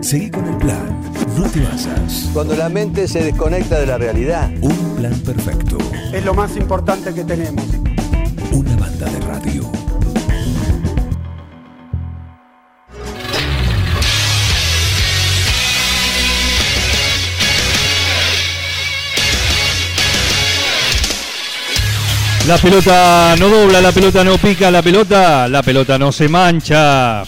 Seguí con el plan. No te basas. Cuando la mente se desconecta de la realidad. Un plan perfecto. Es lo más importante que tenemos. Una banda de radio. La pelota no dobla, la pelota no pica, la pelota, la pelota no se mancha.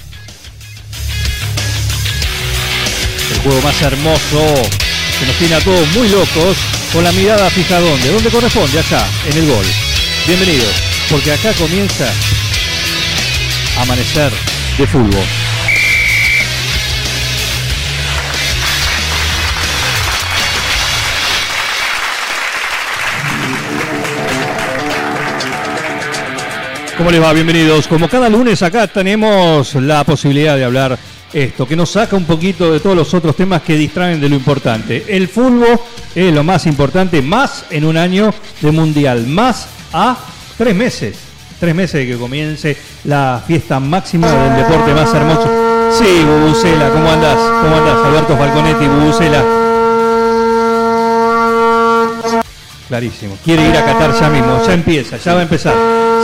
Juego más hermoso que nos tiene a todos muy locos, con la mirada fija dónde, dónde corresponde, allá, en el gol. Bienvenidos, porque acá comienza Amanecer de Fútbol. ¿Cómo les va? Bienvenidos. Como cada lunes acá tenemos la posibilidad de hablar esto, que nos saca un poquito de todos los otros temas que distraen de lo importante. El fútbol es lo más importante, más en un año de mundial, más a tres meses. Tres meses de que comience la fiesta máxima del deporte más hermoso. Sí, Bubucela, ¿cómo andás? ¿Cómo andás? Alberto Falconetti, Bubucela. Clarísimo. Quiere ir a Qatar ya mismo, ya empieza, ya va a empezar.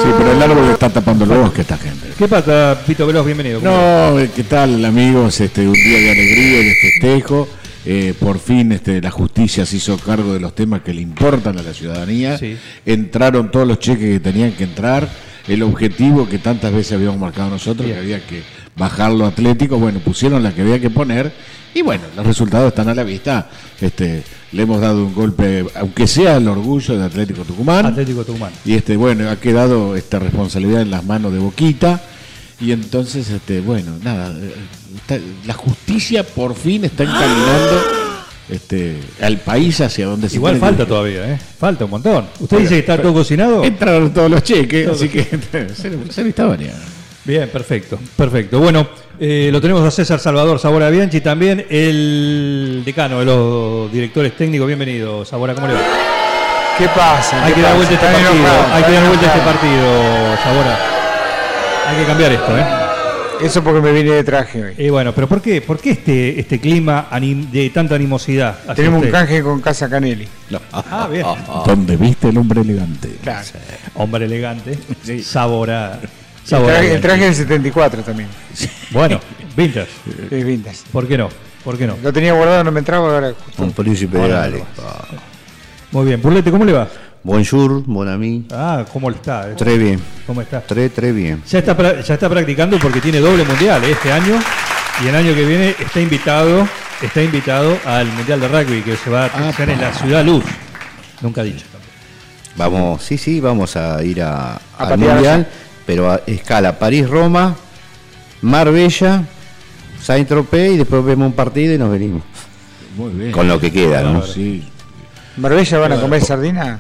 Sí, pero el árbol está tapando el bosque esta gente. ¿Qué pasa, Pito Veloz? Bienvenido. No, eh, ¿qué tal amigos? Este, un día de alegría y de festejo. Eh, por fin este, la justicia se hizo cargo de los temas que le importan a la ciudadanía. Sí. Entraron todos los cheques que tenían que entrar. El objetivo que tantas veces habíamos marcado nosotros, Bien. que había que bajarlo atlético, bueno, pusieron la que había que poner. Y bueno, los resultados están a la vista. Este, le hemos dado un golpe, aunque sea el orgullo de Atlético Tucumán. Atlético Tucumán. Y este, bueno, ha quedado esta responsabilidad en las manos de Boquita. Y entonces, este, bueno, nada, eh, está- la justicia por fin está encaminando este, al país hacia donde se Igual falta todavía, ¿eh? Falta un montón. ¿Usted dice que está todo cocinado? Entraron todos los cheques, así que se, se. Bien, perfecto, perfecto. Bueno, eh, lo tenemos a César Salvador Sabora Bianchi, también el decano de los directores técnicos. Bienvenido, Sabora, ¿cómo le va? ¿Qué pasa? Hay ¿Qué que dar pasa? vuelta a este partido, hay que dar vuelta a este partido, Sabora. Hay que cambiar esto, ¿eh? Eso porque me vine de traje hoy. Y bueno, pero ¿por qué, por qué este, este clima anim- de tanta animosidad? hacia Tenemos un canje con Casa Canelli. Ah, bien. Donde viste el hombre elegante. Claro. Hombre elegante, Sí. Sabora. El Sabora traje, el traje del 74 también. Bueno, vintage. Es vintage. ¿Por qué no? ¿Por qué no? Lo tenía guardado, no me entraba, ahora justo. Un príncipe de Gales. Muy bien. Burlete, ¿cómo le va? Bonjour, mon ami. Ah, ¿cómo está? Très bien. ¿Cómo está? Très, très bien. Ya está, ya está practicando porque tiene doble mundial ¿eh? este año y el año que viene está invitado, está invitado al mundial de rugby que se va a hacer en la ciudad Luz. Nunca dicho. Vamos, sí, sí, vamos a ir a, al patear Mundial, pero a escala París-Roma, Marbella, Saint-Tropez y después vemos un partido y nos venimos. Muy bien. Con lo que queda, ¿no? Sí. ¿Marbella van a comer sardina?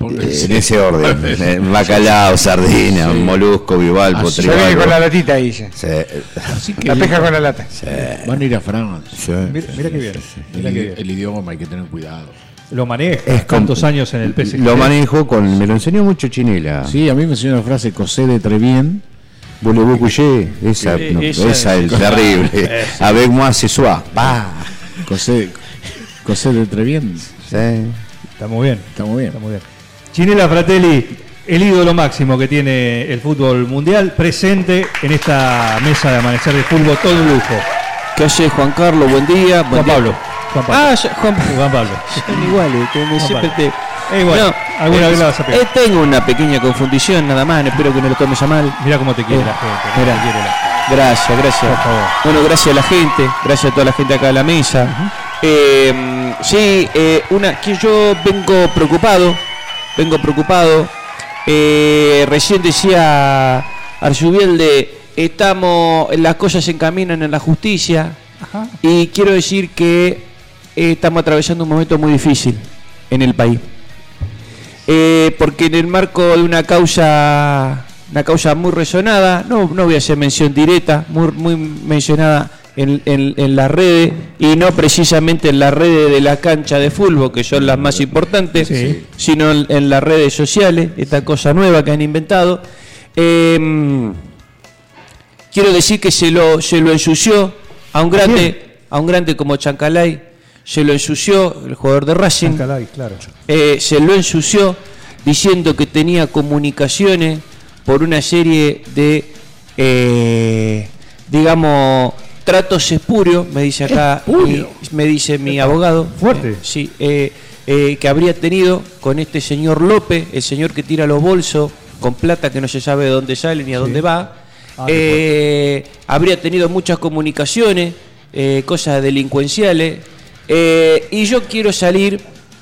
Eh, En ese orden. Eh, Bacalao, sardina, molusco, bivalvo, Así Ya viene tribalvo. con la latita ahí ya. Sí, Así que La pesca con la lata. van a ir a Francia. sí. Mira, mira bien. El, qué bien. el idioma hay que tener cuidado. Lo maneja Es tantos com- años en el PSG. Lo manejo con. Me lo enseñó mucho Chinela. Sí, a mí me enseñó la frase Cosé de Trevien. Voulez-vous coucher? Esa, Sí, no, esa esa es- es terrible. Avec moi ce soir. Cosé, Cosé de Trevien. Sí. Está muy bien. Está muy bien. Está muy bien. Chinela Fratelli, el ídolo máximo que tiene el fútbol mundial, presente en esta mesa de amanecer de fútbol, todo un lujo. ¿Qué hace Juan Carlos? Buen día. Buen Juan día. Pablo. Juan Pablo. Ah, Juan Juan Pablo. Son iguales, que me siempre Pablo. te... Eh, igual, alguna vez la vas a pegar. eh, tengo una pequeña confundición nada más, espero que no lo tomes a mal. Mira cómo te quiere Eh, la gente. cómo mira. te quiere la- Gracias, gracias. Por favor. Bueno, gracias a la gente, gracias a toda la gente acá de la mesa. Eh, sí, eh, una que yo vengo preocupado, vengo preocupado. Eh, recién decía Arzubielde, estamos, las cosas se encaminan en la justicia y quiero decir que eh, estamos atravesando un momento muy difícil en el país. Eh, porque en el marco de una causa una causa muy resonada, no, no voy a hacer mención directa, muy, muy mencionada en, en- en las redes y no precisamente en las redes de la cancha de fútbol, que son las más importantes, Sí. sino en, en las redes sociales, esta cosa nueva que han inventado. Eh, quiero decir que se lo, se lo ensució a un grande, a un grande como Chancalay, se lo ensució el jugador de Racing, Chancalay, claro. eh, se lo ensució diciendo que tenía comunicaciones por una serie de, eh, digamos, tratos espurios, me dice acá, mi- me dice mi abogado. Fuerte. Eh, sí, que habría tenido con este señor López, el señor que tira los bolsos con plata que no se sabe de dónde sale ni a dónde va. Ah, habría tenido muchas comunicaciones, cosas delincuenciales, eh, y yo quiero salir,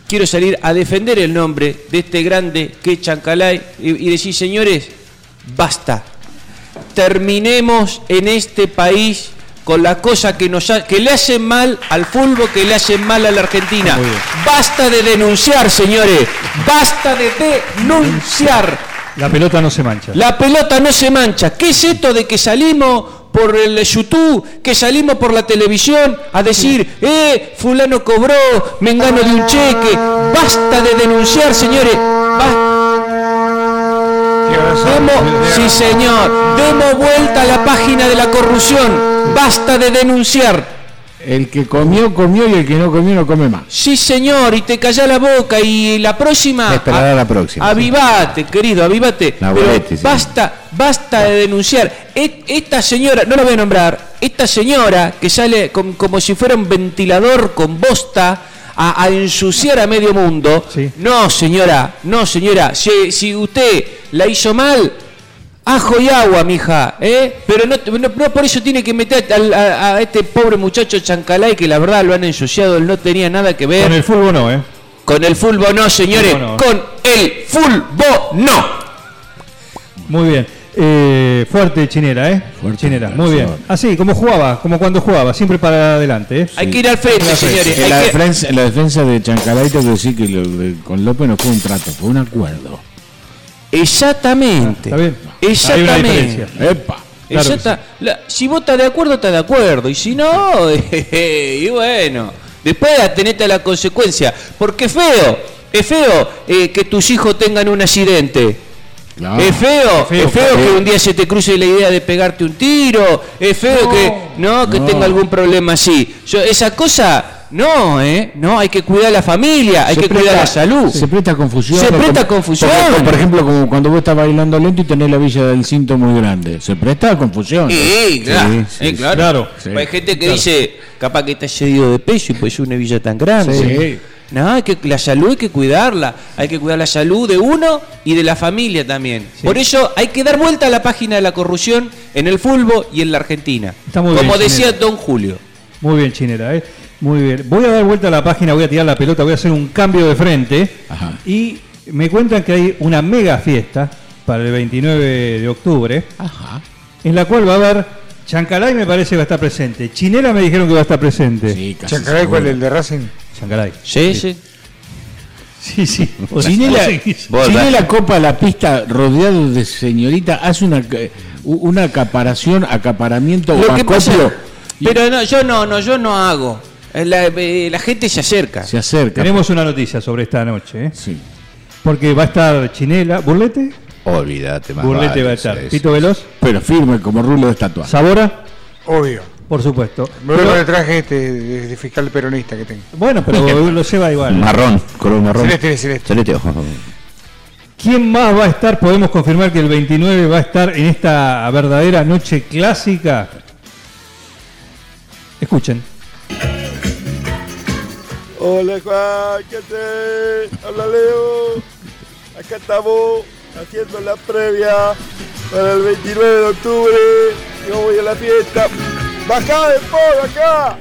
quiero salir a defender el nombre de este grande que es Chancalay y, y decir, señores, basta, terminemos en este país con la cosa que nos ha- que le hacen mal al fútbol, que le hacen mal a la Argentina. Basta de denunciar, señores, basta de denunciar. La pelota no se mancha. La pelota no se mancha. ¿Qué es esto de que salimos por el YouTube, que salimos por la televisión a decir, eh, fulano cobró, me engano de un cheque? Basta de denunciar, señores. Ba- Demos, sí señor, demos vuelta a la página de la corrupción. Basta de denunciar. El que comió, comió y el que no comió, no come más. Sí, señor, y te calla la boca y la próxima. Esperar a la próxima, Avivate, querido, avivate. La Pero bolete, sí. basta, basta de denunciar. Et- Esta señora, no la voy a nombrar, esta señora que sale con- como si fuera un ventilador con bosta a, a ensuciar a medio mundo. Sí. No, señora, no, señora. Si, si usted la hizo mal, Ajo y agua, mija, ¿eh? Pero no, no, no por eso tiene que meter a, a este pobre muchacho Chancalay, que la verdad lo han ensuciado, él no tenía nada que ver. Con el fútbol no, ¿eh? Con el fútbol no, señores, Fútbol no. con el fútbol no. Muy bien. Eh, fuerte Chinera, ¿eh? Fuerte Chinera, muy bien. Así, como jugaba, como cuando jugaba, siempre para adelante, ¿eh? Hay que ir al frente, señores. En la, que- defensa, en la defensa de Chancalay tengo que decir que lo de- con López no fue un trato, fue un acuerdo. Exactamente. Está bien. Hay una Exactamente. diferencia. ¡Epa! Claro la- si vos estás de acuerdo, estás de acuerdo. Y si no, y bueno, después atenete a la consecuencia. Porque es feo, es feo eh, que tus hijos tengan un accidente. Claro. Es feo, feo, es feo que un día se te cruce la idea de pegarte un tiro, es feo que no que no. tenga algún problema así. Yo, esa cosa, no, eh, no, hay que cuidar la familia, hay Se que cuidar presta- la salud. Se presta confusión. Se presta confusión. porque, por ejemplo, como cuando vos estás bailando lento y tenés la villa del cinto muy grande. Se presta a confusión. Sí, claro, Sí, sí, claro. claro. Sí. Hay gente que dice, capaz que está cedido de peso y pues es una villa tan grande. Sí. No, hay que, la salud hay que cuidarla, hay que cuidar la salud de uno y de la familia también. Por eso hay que dar vuelta a la página de la corrupción en el fútbol y en la Argentina. Está muy Como bien, decía. Don Julio. Muy bien, Chinera, ¿eh? Muy bien. Voy a dar vuelta a la página, voy a tirar la pelota, voy a hacer un cambio de frente. Ajá. Y me cuentan que hay una mega fiesta para el 29 de octubre, Ajá. en la cual va a haber Chancalay, me parece que va a estar presente. Chinera me dijeron que va a estar presente. Sí, casi Chancalay, ¿cuál? seguro. ¿El de Racing? Chancalay. Sí, sí. Sí, sí. Chinela, Vos, Chinela copa la pista rodeado de señorita, hace una, una acaparación, acaparamiento Lo o que pasa, pero no, yo no, no, yo no hago. Eh, La, eh, la gente se acerca. se acerca. Tenemos una noticia sobre esta noche, ¿eh? Sí. Porque va a estar Chinela, Burlete, Olvídate más. Burlete vale, va a estar, sí. Tito Veloz, Pero firme como rulo de estatua. Sabora, Obvio. por supuesto. Me voy con el traje este de, de fiscal peronista que tengo. bueno, pero lo lleva igual. Marrón, color marrón. Celeste, celeste. Celeste, ojo. ¿Quién más va a estar? Podemos confirmar que el 29 va a estar en esta verdadera noche clásica. Escuchen. Hola Juan, ¿qué haces? Hola Leo. Acá estamos haciendo la previa para el 29 de octubre. Yo voy a la fiesta. ¡Bajá de Paul acá!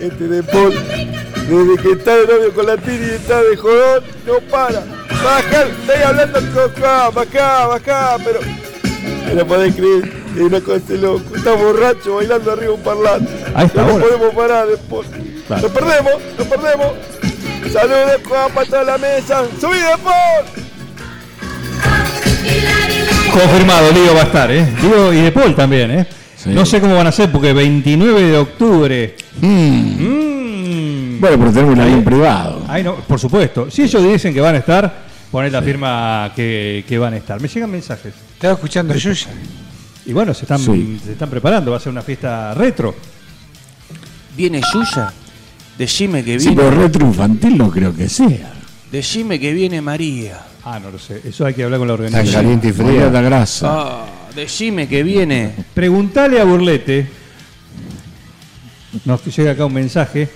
Este de Paul, desde que está de novio con la Tini y está de jodón, no para. Bajá, estoy hablando con Juan, bajá, bajá, pero. No podés creer, es una cosa de loco. Está borracho bailando arriba un parlante. A esta no podemos parar después. Claro. Lo perdemos, lo perdemos. Saludos Juan para toda la mesa. ¡Subí de Paul! Confirmado, Lío va a estar, ¿eh? Lío y De Paul también, ¿eh? Sí. No sé cómo van a ser porque 29 de octubre. Mm. Bueno, pero tenemos un avión privado. Ay, no, por supuesto. Si ellos dicen que van a estar, poner la firma que, que van a estar. Me llegan mensajes. Estaba escuchando a Yuya. Y bueno, se están, Sí. se están preparando, va a ser una fiesta retro. ¿Viene Yuya? Decime que Sí, viene. pero retro infantil no creo que sea. Decime que viene María. Ah, no lo sé, eso hay que hablar con la Tan organización. caliente y fría. da grasa. Ah, decime que viene. Preguntale a Burlete. Nos llega acá un mensaje.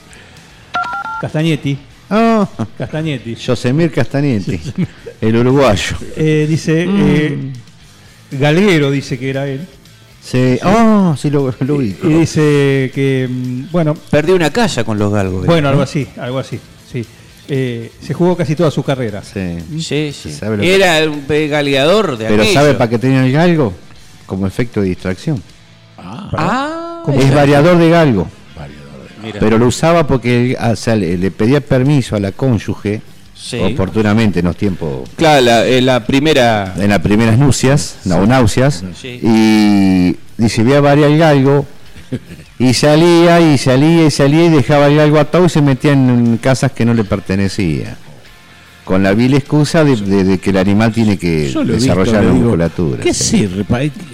Castañetti. Ah, Castañetti. Yosemir Castañetti, el uruguayo. Eh, dice. eh, Galguero dice que era él. Sí, ah, sí lo, lo ubico. Y dice que. mm, Bueno, Perdí una casa con los galgos. bueno, algo así, algo así. Sí. Eh, se jugó casi toda su carrera. Sí. Sí, sí. Que- Era un galeador de Pero aquello. ¿sabe para qué tenía el galgo? Como efecto de distracción. Ah, Es variador de galgo. mira. Pero lo usaba porque o sea, le, le pedía permiso a la cónyuge, Sí. oportunamente en los tiempos, Claro, la, eh, la primera. en las primeras nupcias, no, náuseas, Sí. y dice, voy a variar el galgo, y salía, y salía, y salía, y dejaba el galgo atado y se metía en casas que no le pertenecía. Con la vil excusa de, de- de que el animal tiene que visto, desarrollar la musculatura. ¿Qué sí. sirve?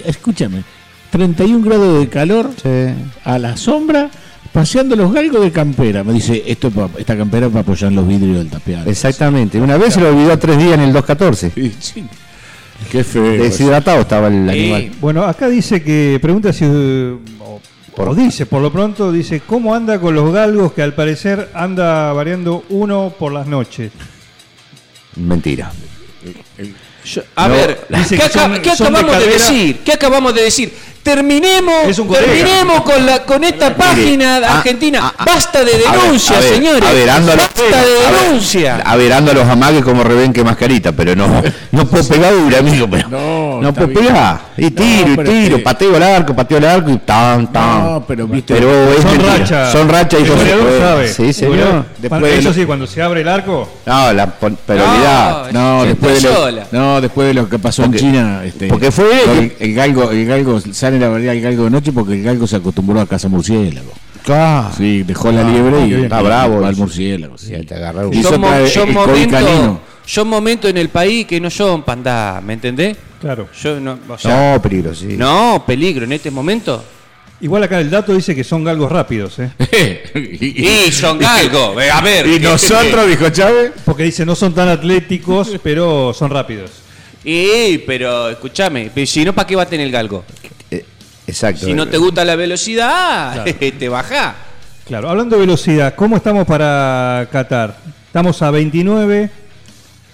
Escúchame, 31 grados de calor Sí. a la sombra, paseando los galgos de campera. Me dice, esto esta campera para apoyar los vidrios del tapial. Exactamente. Una vez se lo olvidó tres días en el 214. Sí, sí. Qué feo. Deshidratado estaba el Eh, animal. Bueno, acá dice que. Pregunta si. O, dice, por lo pronto, dice: ¿Cómo anda con los galgos que al parecer anda variando uno por las noches? Mentira. Yo- a No, ver, ¿qué, acá- de acabamos de, decir? ¿Qué acabamos de decir? Terminemos, Es un colega. terminemos con la con esta página de ah, Argentina. ah, ah, Basta de a ver, denuncias, a ver, señores. a ver, ando a los- Basta de denuncia. A ver, ando a los amagues como rebenque mascarita, pero no, no puedo pegar dura, amigo. Pero No, no, puedo bien. pegar. Y No, tiro, y pero tiro, que- pateo al arco, pateo al arco y tan, tan. No, pero viste. Pero Son mentira. racha. Son racha y son- sabe. Sí, señor. Después eso sí, cuando se abre el arco. No, la, pero No. No, después de, lo, sola. no, después de lo que pasó Porque- en China, este, porque fue que- el galgo, el galgo sale a variar el galgo de noche porque el galgo se acostumbró a caza murciélago. Ah, Sí, dejó la liebre y. Está bravo va al murciélago. sí. Te agarraron. Y son, eso mo- el canino. momentos son momentos en el país que no son pandá, ¿me entendés? Claro. Yo no, o sea, No, peligro, sí. no, peligro en este momento. Igual acá el dato dice que son galgos rápidos, ¿eh? Y son galgos, a ver. Y ¿qué- nosotros, dijo Chávez. Porque dice no son tan atléticos, pero son rápidos. Y, pero escúchame, si no, ¿para qué va a tener el galgo? Eh, Exacto. Si no te gusta la velocidad, te baja. Claro, hablando de velocidad, ¿cómo estamos para Qatar? Estamos a 29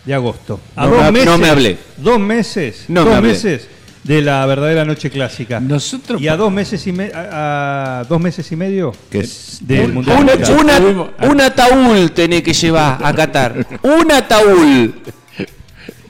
de agosto. A No dos me- meses, no me hablé. Dos meses, No me dos meses de la verdadera noche clásica. Nosotros y a dos meses y me- a, a dos meses y medio Que es- del Un- mundial. Una, Mundial. una- un ataúd tenés que llevar a Qatar. Un ataúd.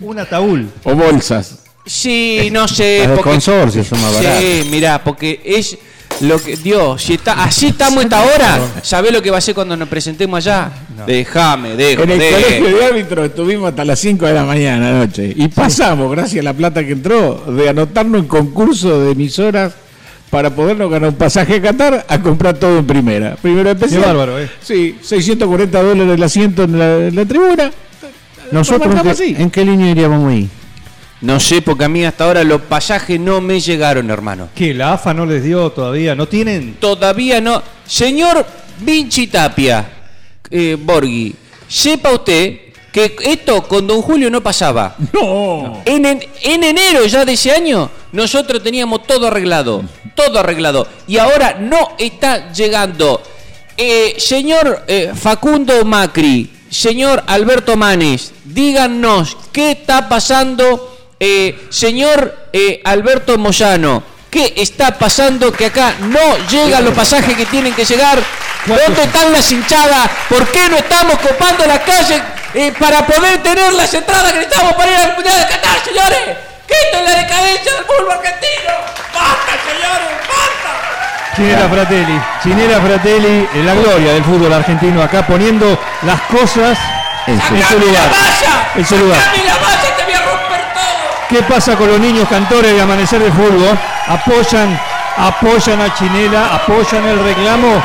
Un ataúd. O bolsas. Sí, no sé. Las de porque- consorcio son más baratas. Sí, mirá, porque es lo que. Dios, si está, así estamos esta hora. ¿Sabés lo que va a ser cuando nos presentemos allá? Déjame, dejo, En el colegio de árbitros estuvimos hasta las 5 de la mañana anoche. Y pasamos, gracias a la plata que entró, de anotarnos en concurso de emisoras para podernos ganar un pasaje a Qatar a comprar todo en primera. Primero especial. Qué bárbaro, ¿eh? Sí, 640 dólares el asiento en la, en la tribuna. Nosotros, ¿en marcamos qué, así. ¿en qué línea iríamos ahí? No sé, porque a mí hasta ahora los pasajes no me llegaron, hermano. ¿Qué? ¿La AFA no les dio todavía? ¿No tienen? Todavía no. Señor Vinci Tapia, eh, Borghi, sepa usted que esto con don Julio no pasaba. No. En, en- en enero ya de ese año, nosotros teníamos todo arreglado, todo arreglado. Y ahora no está llegando. Eh, señor eh, Facundo Macri, señor Alberto Manes, díganos qué está pasando. Eh, señor eh, Alberto Moyano, ¿qué está pasando que acá no llegan los pasajes que tienen que llegar? ¿Dónde están las hinchadas? ¿Por qué no estamos copando la calle eh, para poder tener las entradas que necesitamos para ir al Mundial de Qatar, señores? ¡Quiten la decadencia del fútbol argentino! ¡Basta, señores! ¡Basta! Chinela Fratelli, Chinela Fratelli, la gloria del fútbol argentino acá poniendo las cosas En su- en su ¡Sacame la lugar. En su lugar. ¡Sacame la malla! ¡Te voy a romper todo! ¿Qué pasa con los niños cantores de Amanecer de Fútbol? Apoyan, apoyan a Chinela, apoyan el reclamo.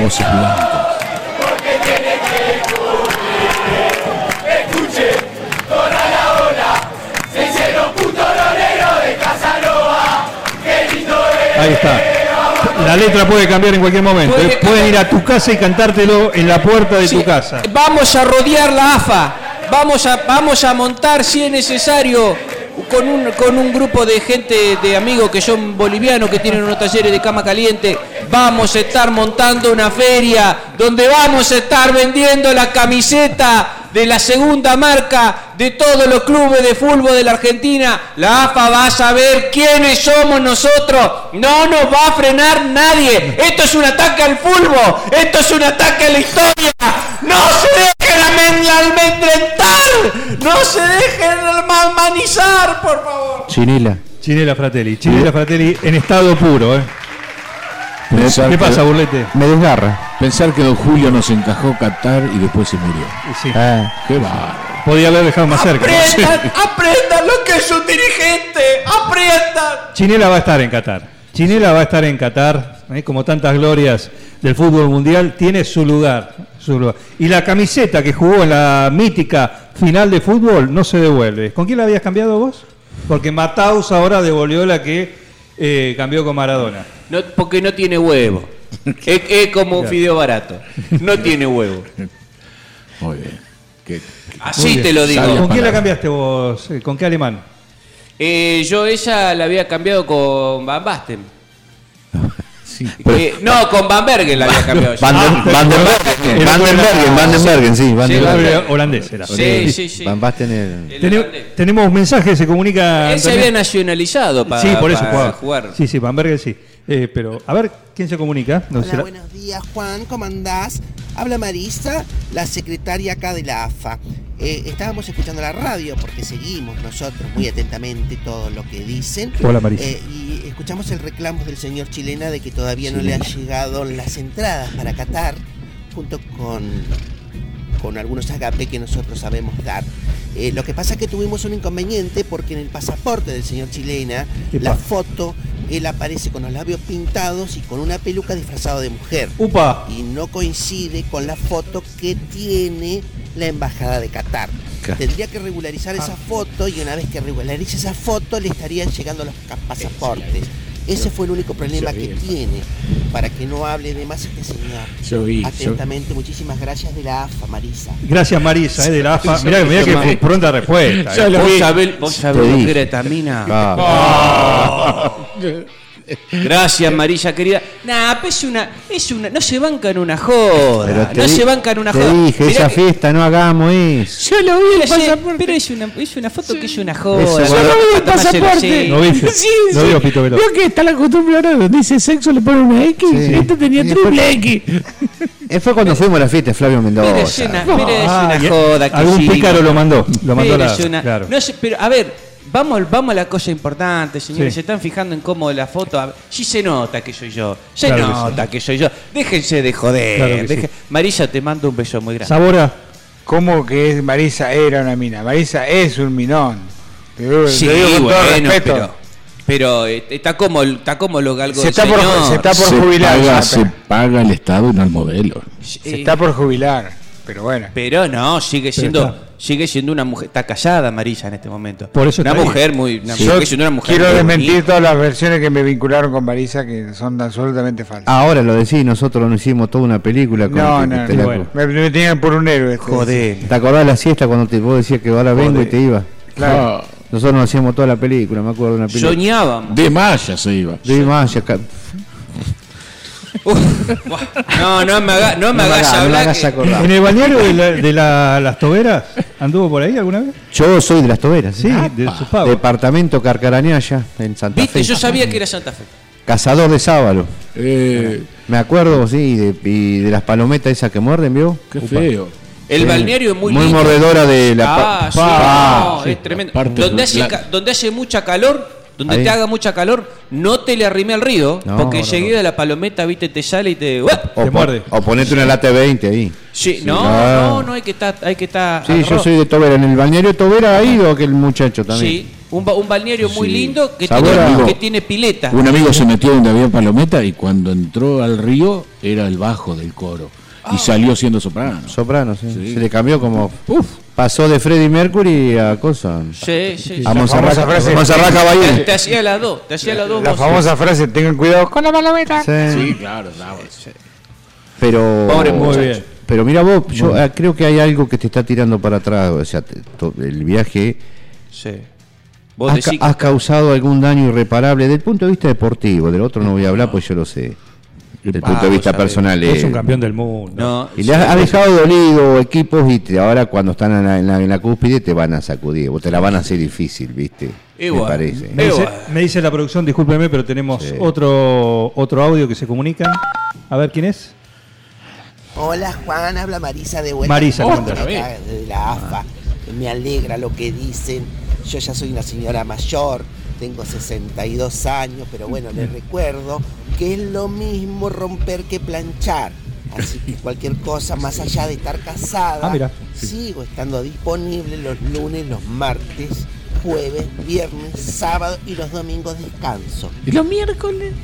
Voces blancas. Está. La letra puede cambiar en cualquier momento. Puede ¿eh? Pueden ir a tu casa y cantártelo en la puerta de Sí, tu casa. Vamos a rodear la AFA. Vamos a, vamos a montar, si es necesario, con un, con un grupo de gente, de amigos que son bolivianos, que tienen unos talleres de cama caliente. Vamos a estar montando una feria donde vamos a estar vendiendo la camiseta de la segunda marca de todos los clubes de fútbol de la Argentina. La AFA va a saber quiénes somos nosotros. No nos va a frenar nadie. Esto es un ataque al fútbol. Esto es un ataque a la historia. No se dejen amedrentar. No se dejen manizar, por favor. Chinila. Chinela Fratelli. Chinela Fratelli en estado puro. ¿eh? Pensar ¿Qué pasa, Burlete? Me desgarra. Pensar que Don Julio nos encajó Qatar y después se murió. Sí. Ah, Qué va. Podía haber dejado más cerca. Aprendan, aprendan lo que es un dirigente. Aprendan. Chinela va a estar en Qatar. Chinela va a estar en Qatar, ¿eh? como tantas glorias del fútbol mundial, tiene su lugar, su lugar. Y la camiseta que jugó en la mítica final de fútbol no se devuelve. ¿Con quién la habías cambiado vos? Porque Mataus ahora devolvió la que eh, cambió con Maradona. No, porque no tiene huevo. Es, es como un fideo barato. No tiene huevo. Muy bien. Así te lo digo. ¿Con quién la cambiaste vos? Eh, ¿Con qué alemán? Eh, yo ella la había cambiado con Van Basten. sí. Eh, no, con Van Bergen la había cambiado. yo. Van, den- Ah, Van den era- Bergen, era- Van den Bergen, Van den Bergen, sí, Van den Bergen. Bergen. holandés era. Sí, sí, sí. Van Basten el- tenemos un mensaje, se comunica. Él se había nacionalizado para, sí, por eso para jugaba. jugar. Sí, sí, Van Bergen sí. Eh, pero, a ver, ¿quién se comunica? No, Hola, será- buenos días, Juan, ¿cómo andás? Habla Marisa, la secretaria acá de la AFA. Eh, estábamos escuchando la radio porque seguimos nosotros muy atentamente todo lo que dicen. Hola, Marisa. Eh, y escuchamos el reclamo del señor Chilena de que todavía no le han llegado las entradas para Qatar, junto con, con algunos agape que nosotros sabemos dar. Eh, lo que pasa es que tuvimos un inconveniente porque en el pasaporte del señor Chilena, Epa. la foto, él aparece con los labios pintados y con una peluca disfrazado de mujer. Upa. Y no coincide con la foto que tiene la embajada de Qatar. Tendría que regularizar esa foto y una vez que regularice esa foto le estarían llegando los pasaportes. Ese fue el único problema que tiene. Para que no hable de más este señor. Yo vi. yo- Atentamente, muchísimas gracias de la AFA, Marisa. Gracias, Marisa, eh, de la AFA. Mirá, mirá que fue pronta respuesta. eh. ¿Vos sabés, vos sabés lo que era esta mina? Ah, Gracias, Marisa querida. Nah, pero es una, es una, no se banca en una joda. no di- se banca en una te joda. dije, Mirá esa que- fiesta no hagamos eso. Yo lo vi el pasaporte. Pero es una, es una foto que es una joda. Eso, yo lo no, vi no, tomárselo ¿No viste? ¿No vio Pito Veloz? que está la costumbre ahora donde dice sexo le pone una X. Sí. Este tenía Y después- triple X. Eh, Fue cuando fuimos a la fiesta de Flavio Pero es Mendoza. una, pero es Ah, una y- joda. que Algún sí, pícaro lo mandó. Lo mandó Pero la, es una- claro. no sé, pero a ver, vamos, vamos a la cosa importante, señores. Sí. Se están fijando en cómo la foto. sí se nota que soy yo. Se Claro que nota que, soy yo. Déjense de joder. Claro que deje- sí. Marisa, te mando un beso muy grande. Sabora. ¿Cómo que es Marisa era una mina? Marisa es un minón. Te digo, Sí, te digo con todo bueno, respeto. pero. Pero eh, está como está como lo galgo Se del está por- señor. se está por se jubilar. paga, se paga el Estado y no el modelo. se Eh, está por jubilar. Pero bueno. Pero no, sigue siendo está. sigue siendo una mujer. Está casada Marisa en este momento. Por eso una está ahí. mujer muy. Una, Yo sigue siendo una mujer quiero desmentir bonita. todas las versiones que me vincularon con Marisa que son absolutamente falsas. Ahora lo decís, nosotros nos hicimos toda una película con no, que no, no, bueno. me, me tenían por un héroe. este. Joder. ¿Te acordás de la siesta cuando te, vos decías que ahora vengo y te iba? Claro. Nosotros nos hacíamos toda la película, me acuerdo de una película. Soñábamos. De Maya se iba. De Maya. No, no me, haga- no me No me hagas no me hablar. hagas que- acordar. ¿En el bañero de, la- de la- las toberas anduvo por ahí alguna vez? Yo soy de las toberas. Sí, de sus pagos. Departamento Carcarañaya, en Santa Viste, Fe. yo sabía que era Santa Fe. Cazador de sábalo. Eh, Me acuerdo, sí, de, y de las palometas esas que muerden, ¿vio? qué feo. El Sí. balneario es muy, Muy lindo. mordedora de la Ah, pa- sí, pa- no, sí. es tremendo. Aparte, Donde hace, la- ca- donde hace mucha calor, donde Ahí. te haga mucha calor, no te le arrime al río, No, porque no, enseguida la palometa, viste, te sale y te. ¡Uah! O, Te muerde. o ponete una lata de 20 ahí. Sí, no, claro. no, no hay que estar, hay que estar. Sí, yo soy de Tobera. En el balneario de Tobera ha ido aquel muchacho también. Sí, un, ba- un balneario muy Sí. lindo que Sabor tiene, a- que tiene pileta. Un amigo se metió donde había palometa y cuando entró al río era el bajo del coro. Y salió siendo soprano. Soprano, sí. Sí. Se le cambió como. Uf, Pasó de Freddie Mercury a cosa. Sí, sí, A sí. Monserrat, famosa frase. Monserrat Caballé. Te, te hacía las dos, te hacía las dos La famosa frase, tengan cuidado con la palometa. Sí. Sí, claro, claro. Pero, Pobre Muy bien. pero mira vos, yo ah, creo que hay algo que te está tirando para atrás. O sea, te- to- el viaje Sí. Vos has, ca- decís has causado algún daño irreparable desde el punto de vista deportivo. Del otro no voy a hablar, pues yo lo sé. Desde el punto de vista personal. Es eh, un campeón del mundo. No, Y le has, has dejado dolido equipos y te- ahora cuando están en la, en la- en la cúspide te van a sacudir, o te la van a hacer difícil, ¿viste? Igual. Me parece. Me dice, Igual. me dice la producción, discúlpeme, pero tenemos Sí. otro, otro audio que se comunican. A ver quién es. Hola Juan, habla Marisa de vuelta. Marisa, de la AFA. Me alegra lo que dicen. Yo ya soy una señora mayor, tengo 62 años, pero bueno, les recuerdo que es lo mismo romper que planchar. Así que cualquier cosa más allá de estar casada, Ah, mira. sigo estando disponible los lunes, los martes, jueves, viernes, sábado y los domingos descanso. ¿Y los miércoles?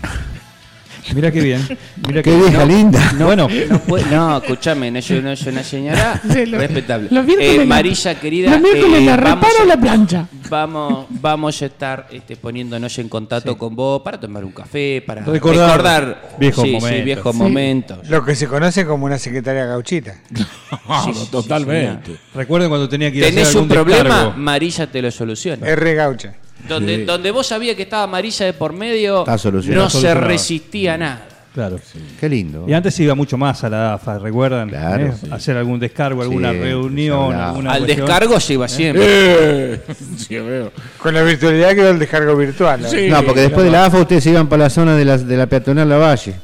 Mira qué bien. Mira Qué vieja linda. No, Bueno. no, puede- no, escúchame, no, yo no soy una señora Sí, lo- respetable. los Eh, la- Marilla, querida, Los miércoles eh, la vamos, reparo a, la plancha. vamos, vamos a estar este, poniéndonos en contacto con vos para tomar un café, para Recordar recordar, viejos sí, sí, momentos. viejos Sí. momentos. Lo que se conoce como una secretaria gauchita. Sí, totalmente. Recuerden cuando tenía que ir a hacer Tenés algún un problema, descargo. Marilla te lo soluciona. R gaucha. Donde, Sí. donde vos sabías que estaba Marilla de por medio, Está no se resistía a nada. Claro. Qué lindo. Y antes se iba mucho más a la AFA, ¿recuerdan? Claro, ¿Eh? sí. Hacer algún descargo, alguna Sí, reunión, alguna Al cuestión. descargo se iba siempre. Eh, sí, veo. Con la virtualidad quedó el descargo virtual. ¿no? Sí. No, porque después de la AFA ustedes se iban para la zona de la, de la peatonal La Valle.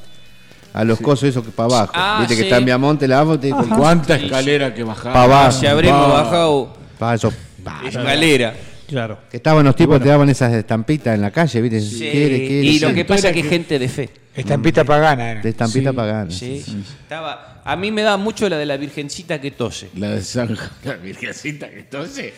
A los cosos esos que para abajo. Ah, Viste que está en Viamonte la AFA, ¿Cuánta escalera que bajaba? Pa' abajo. Si habremos bajado para eso. escalera. Claro. Que estaban los tipos, te daban esas estampitas en la calle, ¿viste? Sí, ¿Quiere, quiere? y lo sí. que pasa es que gente de fe. Estampita pagana era. De estampita pagana. Sí. Estaba, a mí me da mucho la de la virgencita que tose. La de San la Virgencita que entonces.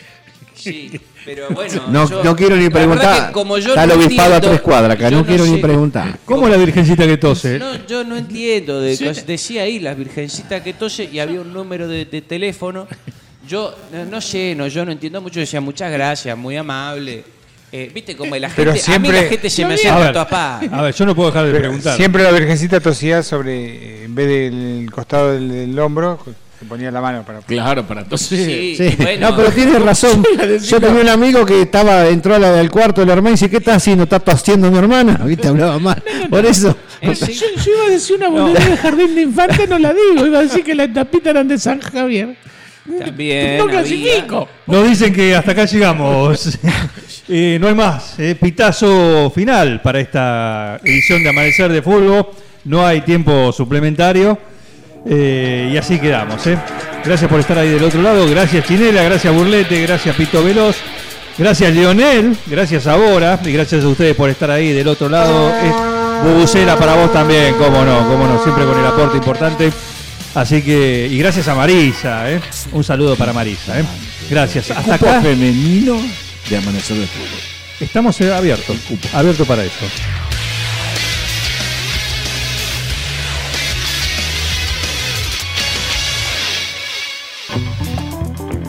Sí, pero bueno. No, yo- no quiero ni preguntar. que como yo Está el no obispado a tres cuadras acá, yo no quiero ni sé- preguntar. ¿Cómo la virgencita que tose? No, yo no entiendo. De, cos- decía ahí la virgencita que tose y había un número de, de teléfono. Yo no, no sé, no, yo no entiendo mucho. Decía muchas gracias, muy amable. Eh, Viste cómo la gente. Pero a mí siempre- la gente se me A acerca a partes. a ver, yo no puedo dejar de Pero preguntar. Siempre la virgencita tosía sobre, en vez del costado del, del hombro, se ponía la mano para. Claro, para entonces. Sí, Sí. bueno. no, pero tienes razón. Yo tenía un amigo que estaba, entró a al cuarto de la hermana y dice, ¿qué está haciendo? ¿Está tosiendo mi hermana? ¿Viste? Hablaba mal. Por eso. Eh. Yo, yo iba a decir una boludez de jardín de infante, no la digo. Iba a decir que las tapitas eran de San Javier. También. no había- clasifico. Nos dicen que hasta acá llegamos. Eh, no hay más. eh, pitazo final para esta edición de Amanecer de Fútbol. No hay tiempo suplementario. Eh, y así quedamos. eh. Gracias por estar ahí del otro lado. Gracias Chinela, gracias Burlete, gracias Pito Veloz. Gracias Leonel, gracias a Bora y gracias a ustedes por estar ahí del otro lado. Es Bubucela para vos también, cómo no, cómo no, siempre con el aporte importante. Así que, y gracias a Marisa, ¿eh? un saludo para Marisa. ¿eh? Gracias. Hasta Cupo acá femenino de Amanecer de Fútbol. estamos eh, abiertos, abierto para eso.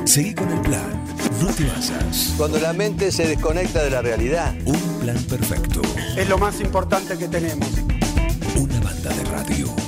Seguí con el plan. No te basas. Cuando la mente se desconecta de la realidad. Un plan perfecto. Es lo más importante que tenemos. Una banda de radio.